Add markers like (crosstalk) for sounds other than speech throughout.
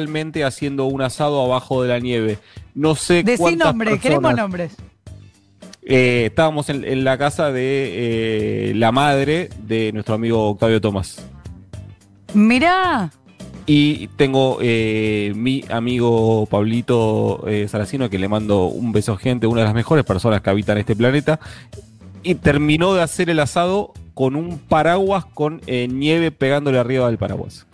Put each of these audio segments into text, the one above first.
realmente haciendo un asado abajo de la nieve. No sé Decí cuántas nombres, queremos personas- nombres. Eh, estábamos en, en la casa de eh, la madre de nuestro amigo Octavio Tomás. Mirá, Y tengo eh, mi amigo Pablito Saracino, que le mando un beso gente, una de las mejores personas que habitan este planeta. Y terminó de hacer el asado con un paraguas con nieve pegándole arriba del paraguas.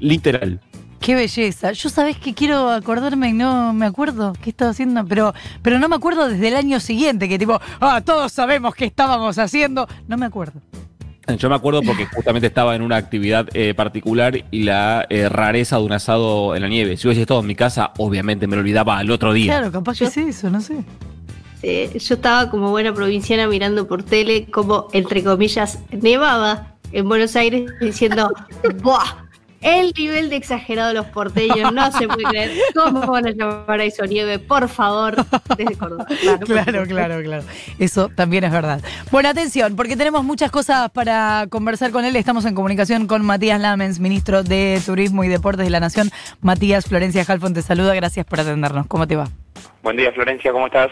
Literal. Qué belleza. Yo sabés que quiero acordarme y no me acuerdo qué estaba haciendo, pero, pero no me acuerdo desde el año siguiente, que tipo, ah, todos sabemos qué estábamos haciendo. No me acuerdo. Yo me acuerdo porque justamente estaba en una actividad eh, particular y la eh, rareza de un asado en la nieve. Si hubiese estado en mi casa, obviamente me lo olvidaba al otro día. Claro, capaz que es eso, no sé. Eh, yo estaba como buena provinciana mirando por tele como, entre comillas, nevaba en Buenos Aires diciendo, ¡buah! El nivel de exagerado de los porteños, no se puede creer. ¿Cómo van a llamar a eso nieve? Por favor, desde Córdoba. (laughs) Claro, claro, claro. Eso también es verdad. Bueno, atención, porque tenemos muchas cosas para conversar con él. Estamos en comunicación con Matías Lamens, ministro de Turismo y Deportes de la Nación. Matías, Florencia Halfon te saluda. Gracias por atendernos. ¿Cómo te va? Buen día, Florencia, ¿cómo estás?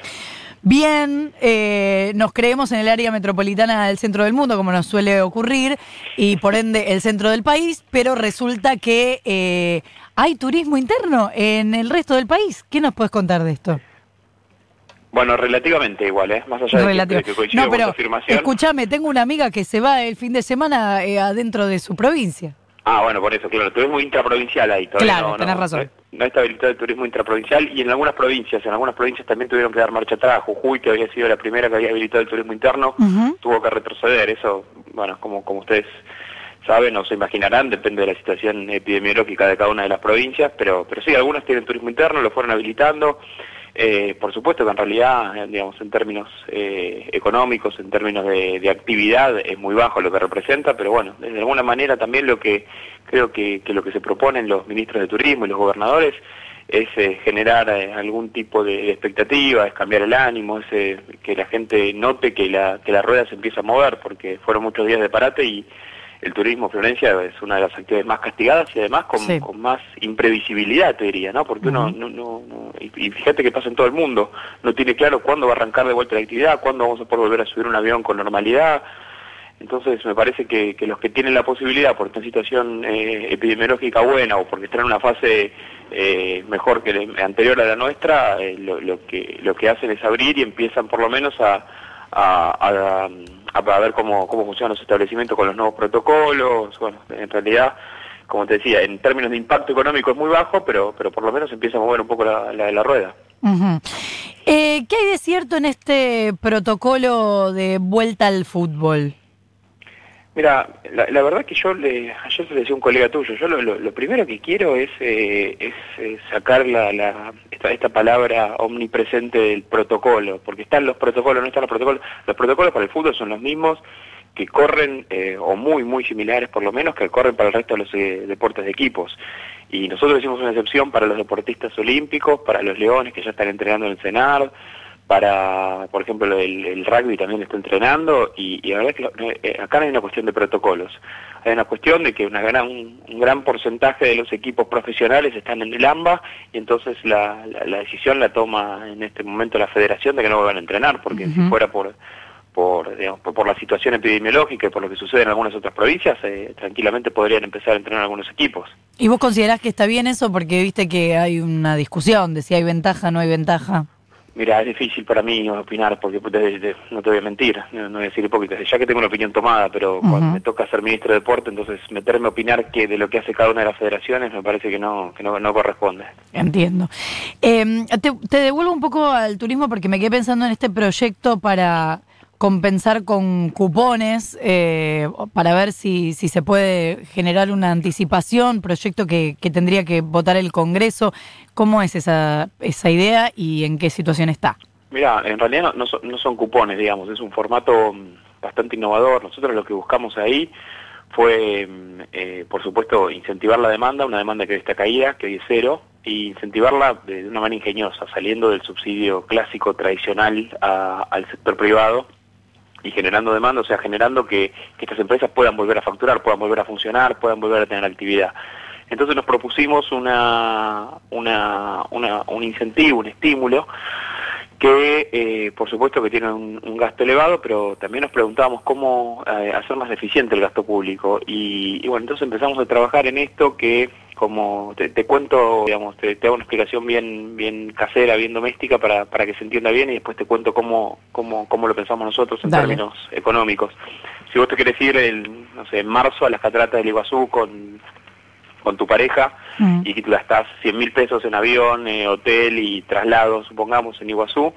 Bien, eh, nos creemos en el área metropolitana del centro del mundo, como nos suele ocurrir, y por ende el centro del país, pero resulta que eh, hay turismo interno en el resto del país. ¿Qué nos puedes contar de esto? Bueno, relativamente igual, ¿eh? Más allá de que- Relativo. de que, coincide No, con tu afirmación. escúchame, tengo una amiga que se va el fin de semana eh, adentro de su provincia. Ah, bueno, por eso, claro, turismo intraprovincial ahí. Todavía Claro, no, tenés no, razón. No, no está habilitado el turismo intraprovincial y en algunas provincias, en algunas provincias también tuvieron que dar marcha atrás. Jujuy, que había sido la primera que había habilitado el turismo interno, tuvo que retroceder. Eso, bueno, como, como ustedes saben o se imaginarán, depende de la situación epidemiológica de cada una de las provincias, pero, pero sí, algunas tienen turismo interno, lo fueron habilitando. Eh, por supuesto que en realidad, eh, digamos, en términos eh, económicos, en términos de, actividad, es muy bajo lo que representa, pero bueno, de alguna manera también lo que creo que, lo que se proponen los ministros de turismo y los gobernadores es eh, generar algún tipo de, expectativa, es cambiar el ánimo, es que la gente note que la, que la rueda se empieza a mover, porque fueron muchos días de parate y el turismo, Florencia, es una de las actividades más castigadas y además con, Sí. con más imprevisibilidad, te diría, ¿no? Porque uno, no, no, no- y, fíjate que pasa en todo el mundo, no tiene claro cuándo va a arrancar de vuelta la actividad, cuándo vamos a poder volver a subir un avión con normalidad. Entonces me parece que, que los que tienen la posibilidad, por una situación eh, epidemiológica buena o porque están en una fase eh, mejor que la anterior a la nuestra, eh, lo, lo que lo que hacen es abrir y empiezan por lo menos a, a, a- a- a ver cómo, cómo funcionan los establecimientos con los nuevos protocolos. Bueno, en realidad, como te decía, en términos de impacto económico es muy bajo, pero, pero por lo menos empieza a mover un poco la, la, la rueda. Eh, ¿Qué hay de cierto en este protocolo de vuelta al fútbol? Mira, la, verdad que yo le, ayer se le decía un colega tuyo, yo lo, lo- primero que quiero es, eh, es eh, sacar la, la- esta, esta palabra omnipresente del protocolo, porque están los protocolos, no están los protocolos, los protocolos para el fútbol son los mismos que corren, eh, o muy, muy similares por lo menos, que corren para el resto de los eh, deportes de equipos. Y nosotros hicimos una excepción para los deportistas olímpicos, para los leones que ya están entrenando en el CENAR, para, por ejemplo, el, el rugby también está entrenando y, y la verdad es que lo- eh, acá no hay una cuestión de protocolos, hay una cuestión de que una gran, un, un gran porcentaje de los equipos profesionales están en el AMBA y entonces la, la, la decisión la toma en este momento la federación de que no vuelvan a entrenar, porque si fuera por por, digamos, por, por la situación epidemiológica y por lo que sucede en algunas otras provincias, eh, tranquilamente podrían empezar a entrenar algunos equipos. ¿Y vos considerás que está bien eso? Porque viste que hay una discusión de si hay ventaja o no hay ventaja. Mira, es difícil para mí opinar, porque pues, de- de- no te voy a mentir, no, no voy a decir hipócrita, ya que tengo una opinión tomada, pero cuando me toca ser ministro de deporte, entonces meterme a opinar que de lo que hace cada una de las federaciones me parece que no, que no, no corresponde. Entiendo. Eh, te, te devuelvo un poco al turismo porque me quedé pensando en este proyecto para compensar con cupones, eh, para ver si, si se puede generar una anticipación, proyecto que, que tendría que votar el Congreso. ¿Cómo es esa, esa idea y en qué situación está? Mira, en realidad no, no son, no son cupones, digamos, es un formato mm, bastante innovador. Nosotros lo que buscamos ahí fue, mm, eh, por supuesto, incentivar la demanda, una demanda que hoy está caída, que hoy es cero, y incentivarla de, una manera ingeniosa, saliendo del subsidio clásico tradicional a- al sector privado y generando demanda, o sea, generando que, que estas empresas puedan volver a facturar, puedan volver a funcionar, puedan volver a tener actividad. Entonces nos propusimos una, una, una, un incentivo, un estímulo, que eh, por supuesto que tiene un, gasto elevado, pero también nos preguntábamos cómo eh, hacer más eficiente el gasto público. Y, bueno, entonces empezamos a trabajar en esto que, como te, cuento, digamos, te, hago una explicación bien bien casera, bien doméstica para, para que se entienda bien y después te cuento cómo, cómo, cómo lo pensamos nosotros en términos económicos. Si vos te querés ir, el, no sé, en marzo a las cataratas del Iguazú con con tu pareja mm. y que tú gastás 100 mil pesos en avión, eh, hotel y traslado, supongamos, en Iguazú,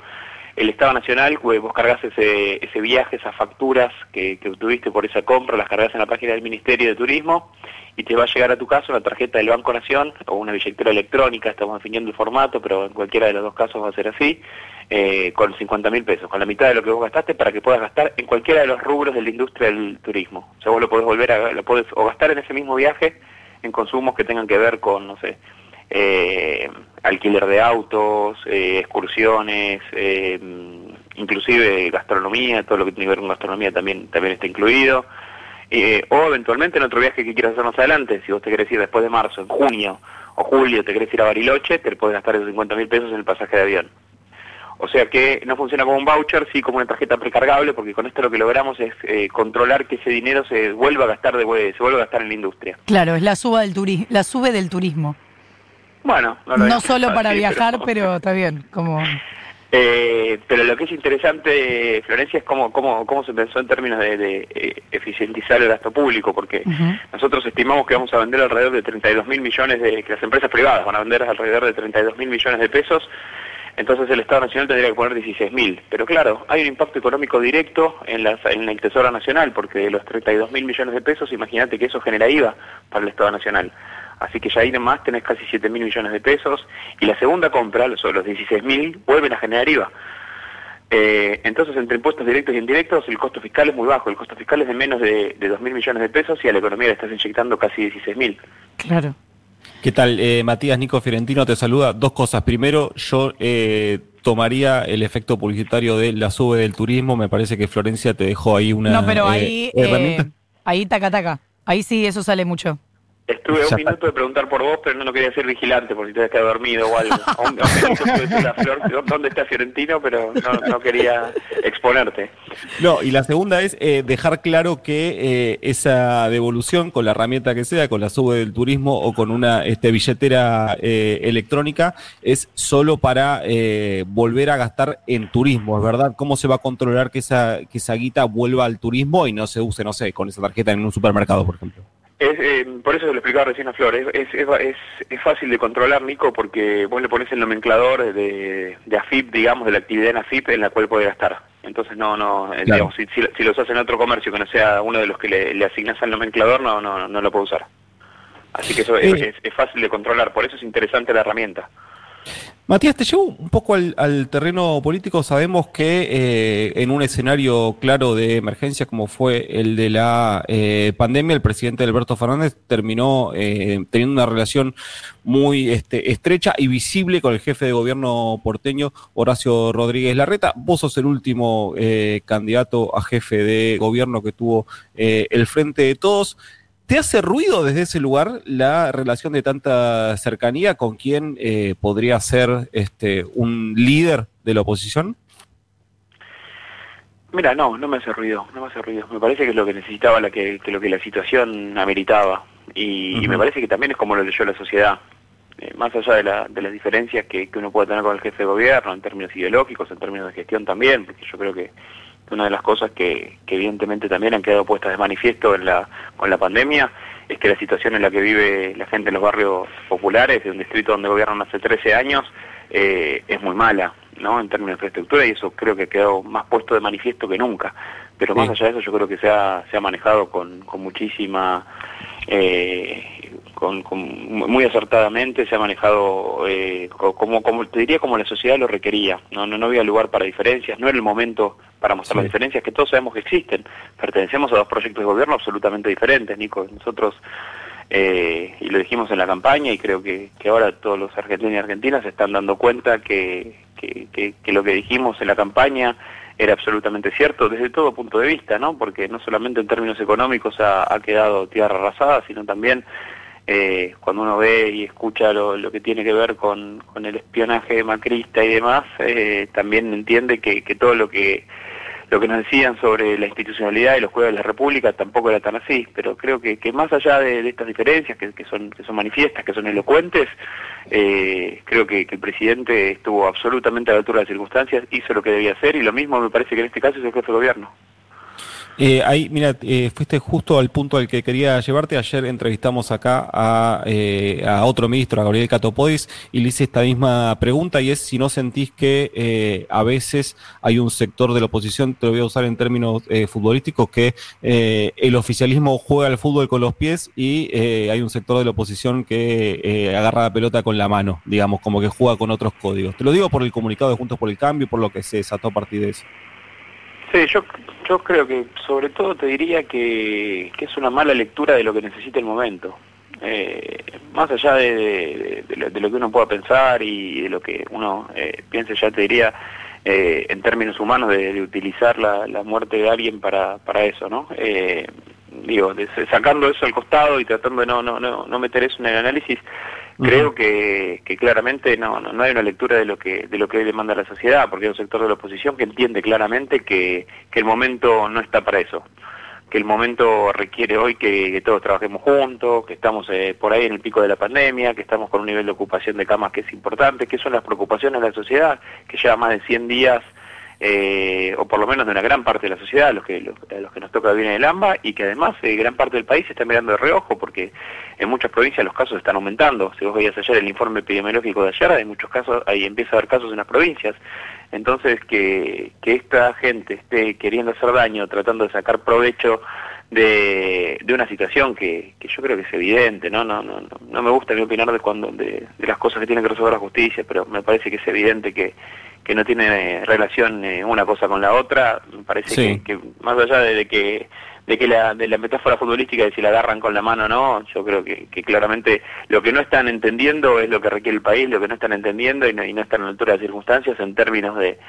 el Estado Nacional, pues, vos cargas ese, ese viaje, esas facturas que, que obtuviste por esa compra, las cargas en la página del Ministerio de Turismo y te va a llegar a tu casa una tarjeta del Banco Nación o una billetera electrónica, estamos definiendo el formato, pero en cualquiera de los dos casos va a ser así, eh, con 50 mil pesos, con la mitad de lo que vos gastaste para que puedas gastar en cualquiera de los rubros de la industria del turismo. O sea, vos lo podés volver a, lo podés o gastar en ese mismo viaje en consumos que tengan que ver con, no sé, eh, alquiler de autos, eh, excursiones, eh, inclusive gastronomía, todo lo que tiene que ver con gastronomía también, también está incluido. o eventualmente en otro viaje que quieras hacer más adelante, si vos te querés ir después de marzo, en junio o julio, te querés ir a Bariloche, te puedes gastar esos 50 mil pesos en el pasaje de avión. O sea que no funciona como un voucher, sí como una tarjeta precargable, porque con esto lo que logramos es eh, controlar que ese dinero se vuelva a gastar de se vuelva a gastar en la industria. Claro, es la suba del turismo, la sube del turismo. Bueno, no, solo para viajar, (laughs) pero... está bien, como eh, pero lo que es interesante, Florencia, es cómo, cómo, cómo se pensó en términos de, eh, eficientizar el gasto público, porque nosotros estimamos que vamos a vender alrededor de 32 mil millones de, que las empresas privadas van a vender alrededor de 32 mil millones de pesos entonces el Estado Nacional tendría que poner 16.000. Pero claro, hay un impacto económico directo en, la, en el Tesoro Nacional, porque de los 32.000 millones de pesos, imagínate que eso genera IVA para el Estado Nacional. Así que ya ahí más tenés casi 7.000 millones de pesos, y la segunda compra, los, los 16.000, vuelven a generar IVA. Eh, entonces, entre impuestos directos y indirectos, el costo fiscal es muy bajo. El costo fiscal es de menos de, de 2.000 millones de pesos y a la economía le estás inyectando casi 16.000. Claro. ¿Qué tal? Eh, Matías Nico Fiorentino te saluda. Dos cosas. Primero, yo eh, tomaría el efecto publicitario de la sube del turismo. Me parece que Florencia te dejó ahí una. No, pero ahí. Eh, ahí taca taca. Ahí sí, eso sale mucho. Estuve un minuto de preguntar por vos, pero no lo quería ser vigilante por si te habías quedado dormido o algo. (laughs) un, dónde está Fiorentino, pero no, quería exponerte. No, y la segunda es eh, dejar claro que eh, esa devolución, con la herramienta que sea, con la sube del turismo o con una este, billetera eh, electrónica, es solo para volver a gastar en turismo, ¿es verdad? ¿Cómo se va a controlar que esa, que esa guita vuelva al turismo y no se use, no sé, con esa tarjeta en un supermercado, por ejemplo? Es, eh, por eso lo explicaba recién a Flor, es, es, es, fácil de controlar, Nico, porque vos le pones el nomenclador de, de AFIP, digamos, de la actividad en AFIP en la cual puede gastar. Entonces, no, no, eh, digamos, si, si, los hace en otro comercio que no sea uno de los que le, le asignas al nomenclador, no, no, no lo puede usar. Así que eso es, es fácil de controlar, por eso es interesante la herramienta. Matías, te llevo un poco al, terreno político. Sabemos que eh, en un escenario claro de emergencia como fue el de la eh, pandemia, el presidente Alberto Fernández terminó eh, teniendo una relación muy este, estrecha y visible con el jefe de gobierno porteño, Horacio Rodríguez Larreta. Vos sos el último candidato a jefe de gobierno que tuvo el Frente de Todos. ¿Te hace ruido desde ese lugar la relación de tanta cercanía con quien eh, podría ser este, un líder de la oposición? Mira, no, no me hace ruido, no me hace ruido. Me parece que es lo que necesitaba, la que, lo que la situación ameritaba. Y, me parece que también es como lo leyó la sociedad. Eh, más allá de, la, de las diferencias que, que uno puede tener con el jefe de gobierno, en términos ideológicos, en términos de gestión también, porque yo creo que una de las cosas que, evidentemente también han quedado puestas de manifiesto en la, con la pandemia es que la situación en la que vive la gente en los barrios populares de un distrito donde gobiernan hace 13 años eh, es muy mala, ¿no? En términos de infraestructura y eso creo que ha quedado más puesto de manifiesto que nunca. Pero más allá de eso yo creo que se ha, se ha manejado con, con muchísima eh, con, muy acertadamente, se ha manejado eh, como, como te diría como la sociedad lo requería. No, no, no había lugar para diferencias, no era el momento para mostrar las diferencias que todos sabemos que existen. Pertenecemos a dos proyectos de gobierno absolutamente diferentes, Nico. Nosotros, eh, y lo dijimos en la campaña, y creo que, que ahora todos los argentinos y argentinas se están dando cuenta que, que, que lo que dijimos en la campaña era absolutamente cierto desde todo punto de vista, ¿no? Porque no solamente en términos económicos ha, ha quedado tierra arrasada, sino también eh, cuando uno ve y escucha lo, que tiene que ver con, el espionaje macrista y demás, eh, también entiende que, todo lo que lo que nos decían sobre la institucionalidad y los juegos de la República tampoco era tan así, pero creo que, más allá de, de estas diferencias que, que, son, que son manifiestas, que son elocuentes, eh, creo que, que, el presidente estuvo absolutamente a la altura de las circunstancias, hizo lo que debía hacer y lo mismo me parece que en este caso es el jefe de gobierno. Eh, ahí, mira, eh, fuiste justo al punto al que quería llevarte. Ayer entrevistamos acá a, eh, a otro ministro, a Gabriel Catopodis, y le hice esta misma pregunta, y es si no sentís que eh, a veces hay un sector de la oposición, te lo voy a usar en términos eh, futbolísticos, que el oficialismo juega al fútbol con los pies y hay un sector de la oposición que agarra la pelota con la mano, digamos, como que juega con otros códigos. Te lo digo por el comunicado de Juntos por el Cambio, por lo que se desató a partir de eso. Sí, yo, yo creo que sobre todo te diría que, que es una mala lectura de lo que necesita el momento. Eh, más allá de, de, lo, que uno pueda pensar y de lo que uno eh, piense, ya te diría, eh, en términos humanos, de, utilizar la, la, muerte de alguien para, para eso, ¿no? Eh, digo, sacando eso al costado y tratando de no, no, no, no meter eso en el análisis, creo que, que claramente no, no, no, hay una lectura de lo que de lo que hoy demanda la sociedad, porque hay un sector de la oposición que entiende claramente que, que el momento no está para eso, que el momento requiere hoy que, todos trabajemos juntos, que estamos eh, por ahí en el pico de la pandemia, que estamos con un nivel de ocupación de camas que es importante, que son las preocupaciones de la sociedad, que lleva más de 100 días eh, o por lo menos de una gran parte de la sociedad, los que, los, los que nos toca vivir en el AMBA, y que además eh, gran parte del país está mirando de reojo, porque en muchas provincias los casos están aumentando. Si vos veías ayer el informe epidemiológico de ayer, hay muchos casos, ahí empieza a haber casos en las provincias. Entonces, que, que esta gente esté queriendo hacer daño, tratando de sacar provecho de, de una situación que, que yo creo que es evidente, ¿no? No, no, no, no me gusta ni opinar de, cuando, de, de las cosas que tiene que resolver la justicia, pero me parece que es evidente que que no tiene relación eh, una cosa con la otra, me parece sí. que, que, más allá de, de, que de que la, de la metáfora futbolística de si la agarran con la mano o no, yo creo que, que, claramente lo que no están entendiendo es lo que requiere el país, lo que no están entendiendo y no, y no están a la altura de las circunstancias en términos de,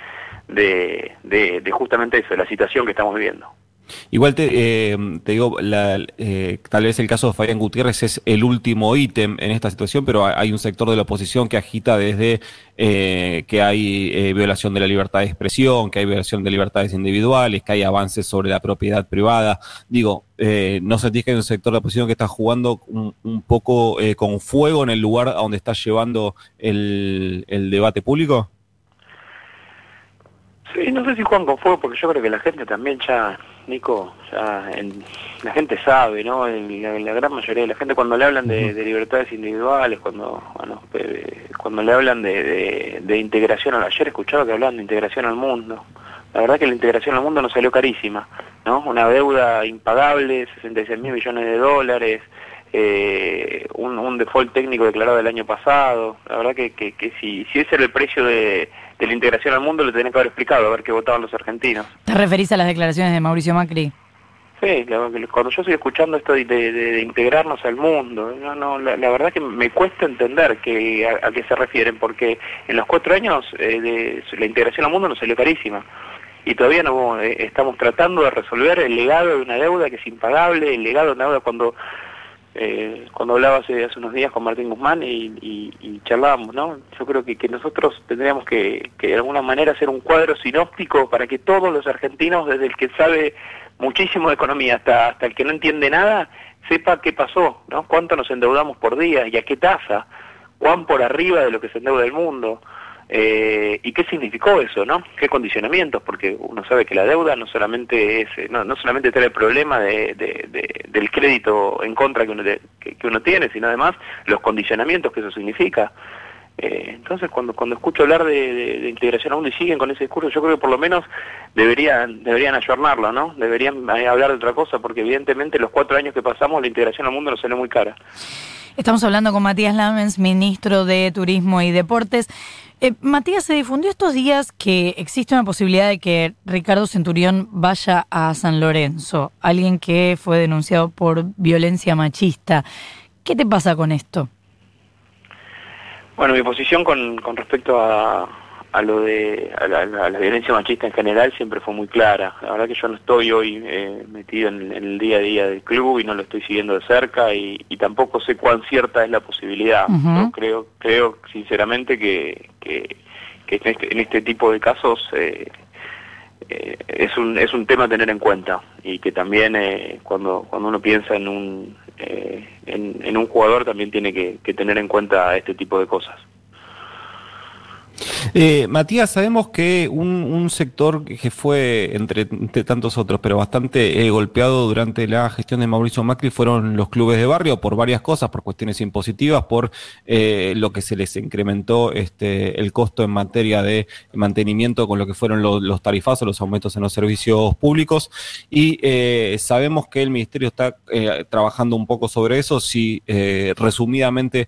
de, de, de justamente eso, de la situación que estamos viviendo. Igual te, eh, te digo, la, eh, tal vez el caso de Fabián Gutiérrez es el último ítem en esta situación, pero hay un sector de la oposición que agita desde eh, que hay eh, violación de la libertad de expresión, que hay violación de libertades individuales, que hay avances sobre la propiedad privada. Digo, eh, ¿no sentís que hay un sector de la oposición que está jugando un, un poco eh, con fuego en el lugar a donde está llevando el, el debate público? Sí, no sé si juegan con fuego, porque yo creo que la gente también ya Nico, ya en, la gente sabe, ¿no? En la, gran mayoría de la gente cuando le hablan de, de libertades individuales, cuando bueno, cuando le hablan de, de, de integración, ayer escuchaba que hablaban de integración al mundo. La verdad que la integración al mundo nos salió carísima, ¿no? Una deuda impagable, 66 mil millones de dólares, eh, un, un, default técnico declarado el año pasado. La verdad que, que, que si, si ese era el precio de, de la integración al mundo, lo tenés que haber explicado, a ver qué votaban los argentinos. ¿Te referís a las declaraciones de Mauricio Macri? Sí, cuando yo estoy escuchando esto de, de, de integrarnos al mundo, no, no, la, la, verdad que me cuesta entender que a, a, qué se refieren, porque en los cuatro años eh, de la integración al mundo nos salió carísima y todavía no eh, estamos tratando de resolver el legado de una deuda que es impagable, el legado de una deuda cuando eh, cuando hablaba hace, unos días con Martín Guzmán y charlábamos, ¿no? Yo creo que, que nosotros tendríamos que, que, de alguna manera hacer un cuadro sinóptico para que todos los argentinos, desde el que sabe muchísimo de economía hasta, hasta el que no entiende nada, sepa qué pasó, ¿no? Cuánto nos endeudamos por día y a qué tasa, cuán por arriba de lo que se endeuda el mundo. Eh, ¿Y qué significó eso, no? ¿Qué condicionamientos? Porque uno sabe que la deuda no solamente es, eh, no, no solamente trae el problema de, de, de, del crédito en contra que uno, que, que, uno tiene, sino además los condicionamientos que eso significa. Eh, entonces, cuando cuando escucho hablar de, integración a mundo y siguen con ese discurso, yo creo que por lo menos deberían deberían ayornarlo, ¿no? Deberían eh, hablar de otra cosa, porque evidentemente los cuatro años que pasamos la integración al mundo nos salió muy cara. Estamos hablando con Matías Lamens, ministro de Turismo y Deportes. Eh, Matías, se difundió estos días que existe una posibilidad de que Ricardo Centurión vaya a San Lorenzo, alguien que fue denunciado por violencia machista. ¿Qué te pasa con esto? Bueno, mi posición con, con respecto a, a lo de a la, a la violencia machista en general siempre fue muy clara. La verdad que yo no estoy hoy eh, metido en, en el día a día del club y no lo estoy siguiendo de cerca y, y tampoco sé cuán cierta es la posibilidad. Yo creo creo sinceramente que, que, que en, este, en este tipo de casos eh, eh, es un es un tema a tener en cuenta y que también eh, cuando cuando uno piensa en un eh, en, en un jugador también tiene que, que tener en cuenta este tipo de cosas. Eh, Matías, sabemos que un, sector que fue, entre, tantos otros, pero bastante eh, golpeado durante la gestión de Mauricio Macri fueron los clubes de barrio por varias cosas, por cuestiones impositivas, por eh, lo que se les incrementó este, el costo en materia de mantenimiento con lo que fueron lo- los tarifazos, los aumentos en los servicios públicos. Y eh, sabemos que el Ministerio está eh, trabajando un poco sobre eso. Si resumidamente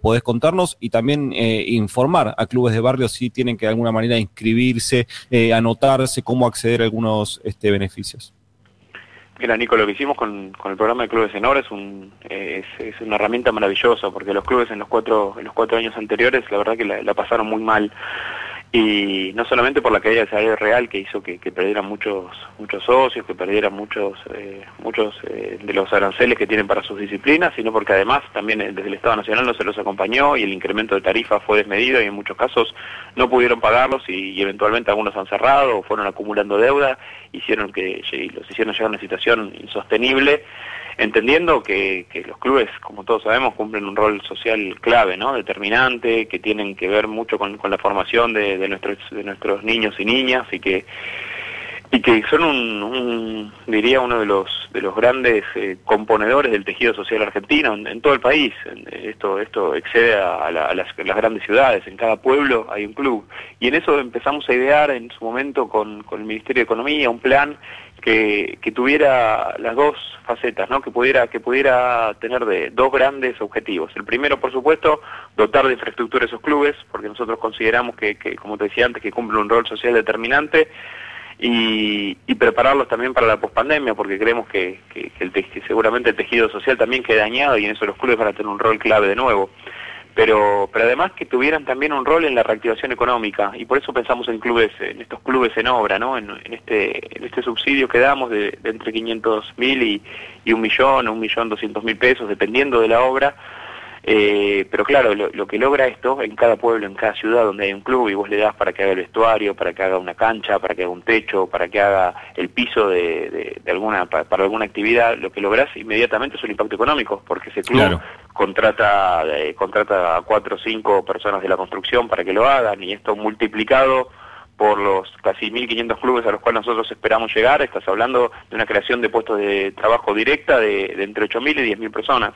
podés contarnos y también informar a clubes de barrio si tienen que de alguna manera inscribirse, eh, anotarse, cómo acceder a algunos este, beneficios. Mira, Nico, lo que hicimos con, con el programa de clubes en es, un, eh, es, una herramienta maravillosa, porque los clubes en los cuatro, en los cuatro años anteriores, la verdad que la pasaron muy mal. Y no solamente por la caída del salario real que hizo que, perdieran muchos muchos socios, que perdieran muchos eh, muchos eh, de los aranceles que tienen para sus disciplinas, sino porque además también eh, desde el Estado Nacional no se los acompañó y el incremento de tarifa fue desmedido y en muchos casos no pudieron pagarlos y, y eventualmente algunos han cerrado o fueron acumulando deuda, hicieron que los hicieron llegar a una situación insostenible entendiendo que, que los clubes, como todos sabemos, cumplen un rol social clave, ¿no? Determinante, que tienen que ver mucho con, la formación de, nuestros de nuestros niños y niñas y que y que son un, un, diría uno de los de los grandes eh, componedores del tejido social argentino en, en todo el país. Esto esto excede a, la- las, las grandes ciudades. En cada pueblo hay un club. Y en eso empezamos a idear en su momento con, con el Ministerio de Economía un plan que, que tuviera las dos facetas, ¿no? Que pudiera que pudiera tener de dos grandes objetivos. El primero, por supuesto, dotar de infraestructura a esos clubes, porque nosotros consideramos que, como te decía antes, que cumplen un rol social determinante y, prepararlos también para la pospandemia, porque creemos que, que, el que seguramente el tejido social también queda dañado y en eso los clubes van a tener un rol clave de nuevo. Pero, pero además que tuvieran también un rol en la reactivación económica y por eso pensamos en clubes, en estos clubes en obra, ¿no? En, este, en este subsidio que damos de, de entre 500 mil y, y un millón, un millón doscientos mil pesos, dependiendo de la obra, eh, pero claro, lo, lo que logra esto en cada pueblo, en cada ciudad donde hay un club y vos le das para que haga el vestuario, para que haga una cancha, para que haga un techo, para que haga el piso de, de- de alguna pa- para, alguna actividad, lo que lográs inmediatamente es un impacto económico, porque ese club Claro. contrata eh, contrata a cuatro o cinco personas de la construcción para que lo hagan y esto multiplicado por los casi 1.500 clubes a los cuales nosotros esperamos llegar, estás hablando de una creación de puestos de trabajo directa de, de entre 8.000 y 10.000 personas.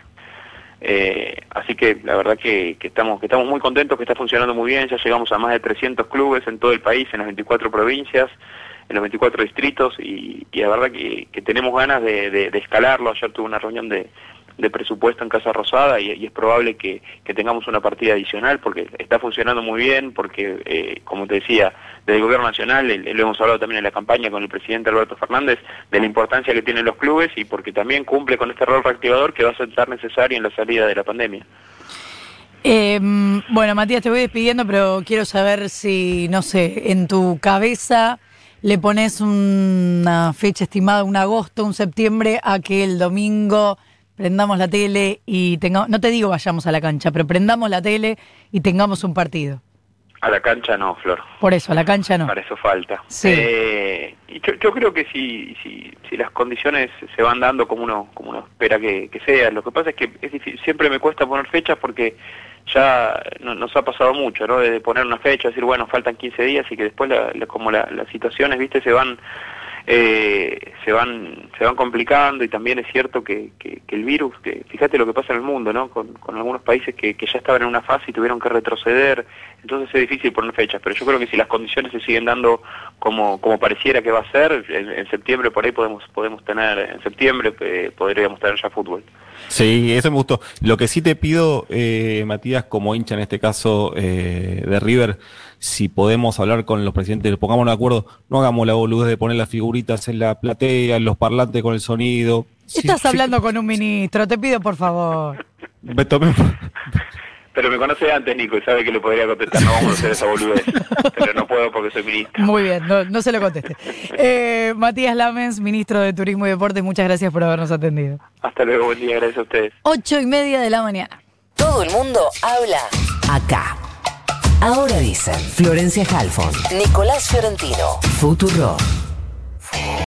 Eh, así que la verdad que, que estamos que estamos muy contentos, que está funcionando muy bien, ya llegamos a más de 300 clubes en todo el país, en las 24 provincias, en los 24 distritos y, y la verdad que, que tenemos ganas de, de- de escalarlo. Ayer tuve una reunión de, de presupuesto en Casa Rosada y, es probable que, tengamos una partida adicional porque está funcionando muy bien, porque eh, como te decía, desde el Gobierno Nacional, el- lo hemos hablado también en la campaña con el presidente Alberto Fernández, de la importancia que tienen los clubes y porque también cumple con este rol reactivador que va a ser necesario en la salida de la pandemia. Eh, bueno, Matías, te voy despidiendo, pero quiero saber si, no sé, en tu cabeza le pones una fecha estimada, un agosto, un septiembre, a que el domingo prendamos la tele y tengamos, no te digo vayamos a la cancha, pero prendamos la tele y tengamos un partido. A la cancha no, Flor. Por eso, a la cancha no. Para eso falta. Sí. Eh, y yo, yo creo que si, si, si las condiciones se van dando como uno, como uno espera que, que sea, lo que pasa es que es difícil, siempre me cuesta poner fechas porque ya no- nos ha pasado mucho, ¿no? De poner una fecha, decir, bueno, faltan 15 días y que después la- la- como la- las situaciones, viste, se van eh, se van se van complicando y también es cierto que, que, el virus, que fíjate lo que pasa en el mundo, ¿no? Con, con algunos países que, ya estaban en una fase y tuvieron que retroceder, entonces es difícil poner fechas, pero yo creo que si las condiciones se siguen dando como, como pareciera que va a ser, en, en septiembre por ahí podemos podemos tener, en septiembre eh, podríamos tener ya fútbol. Sí, eso me gustó. Lo que sí te pido, eh, Matías, como hincha en este caso eh, de River, si podemos hablar con los presidentes, pongámonos de acuerdo, no hagamos la boludez de poner las figuritas en la platea, en los parlantes con el sonido. Estás sí, hablando con un ministro, te pido por favor. me tomé- Pero me conoce antes, Nico, y sabe que le podría contestar. No vamos a hacer esa boludez. Pero no puedo porque soy ministro. Muy bien, no, no se lo conteste. Eh, Matías Lamens, ministro de Turismo y Deportes, muchas gracias por habernos atendido. Hasta luego, buen día, gracias a ustedes. Ocho y media de la mañana. Todo el mundo habla acá. Ahora dicen Florencia Halfon, Nicolás Fiorentino, Futuro.